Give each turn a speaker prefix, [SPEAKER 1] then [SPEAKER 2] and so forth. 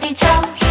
[SPEAKER 1] The ciao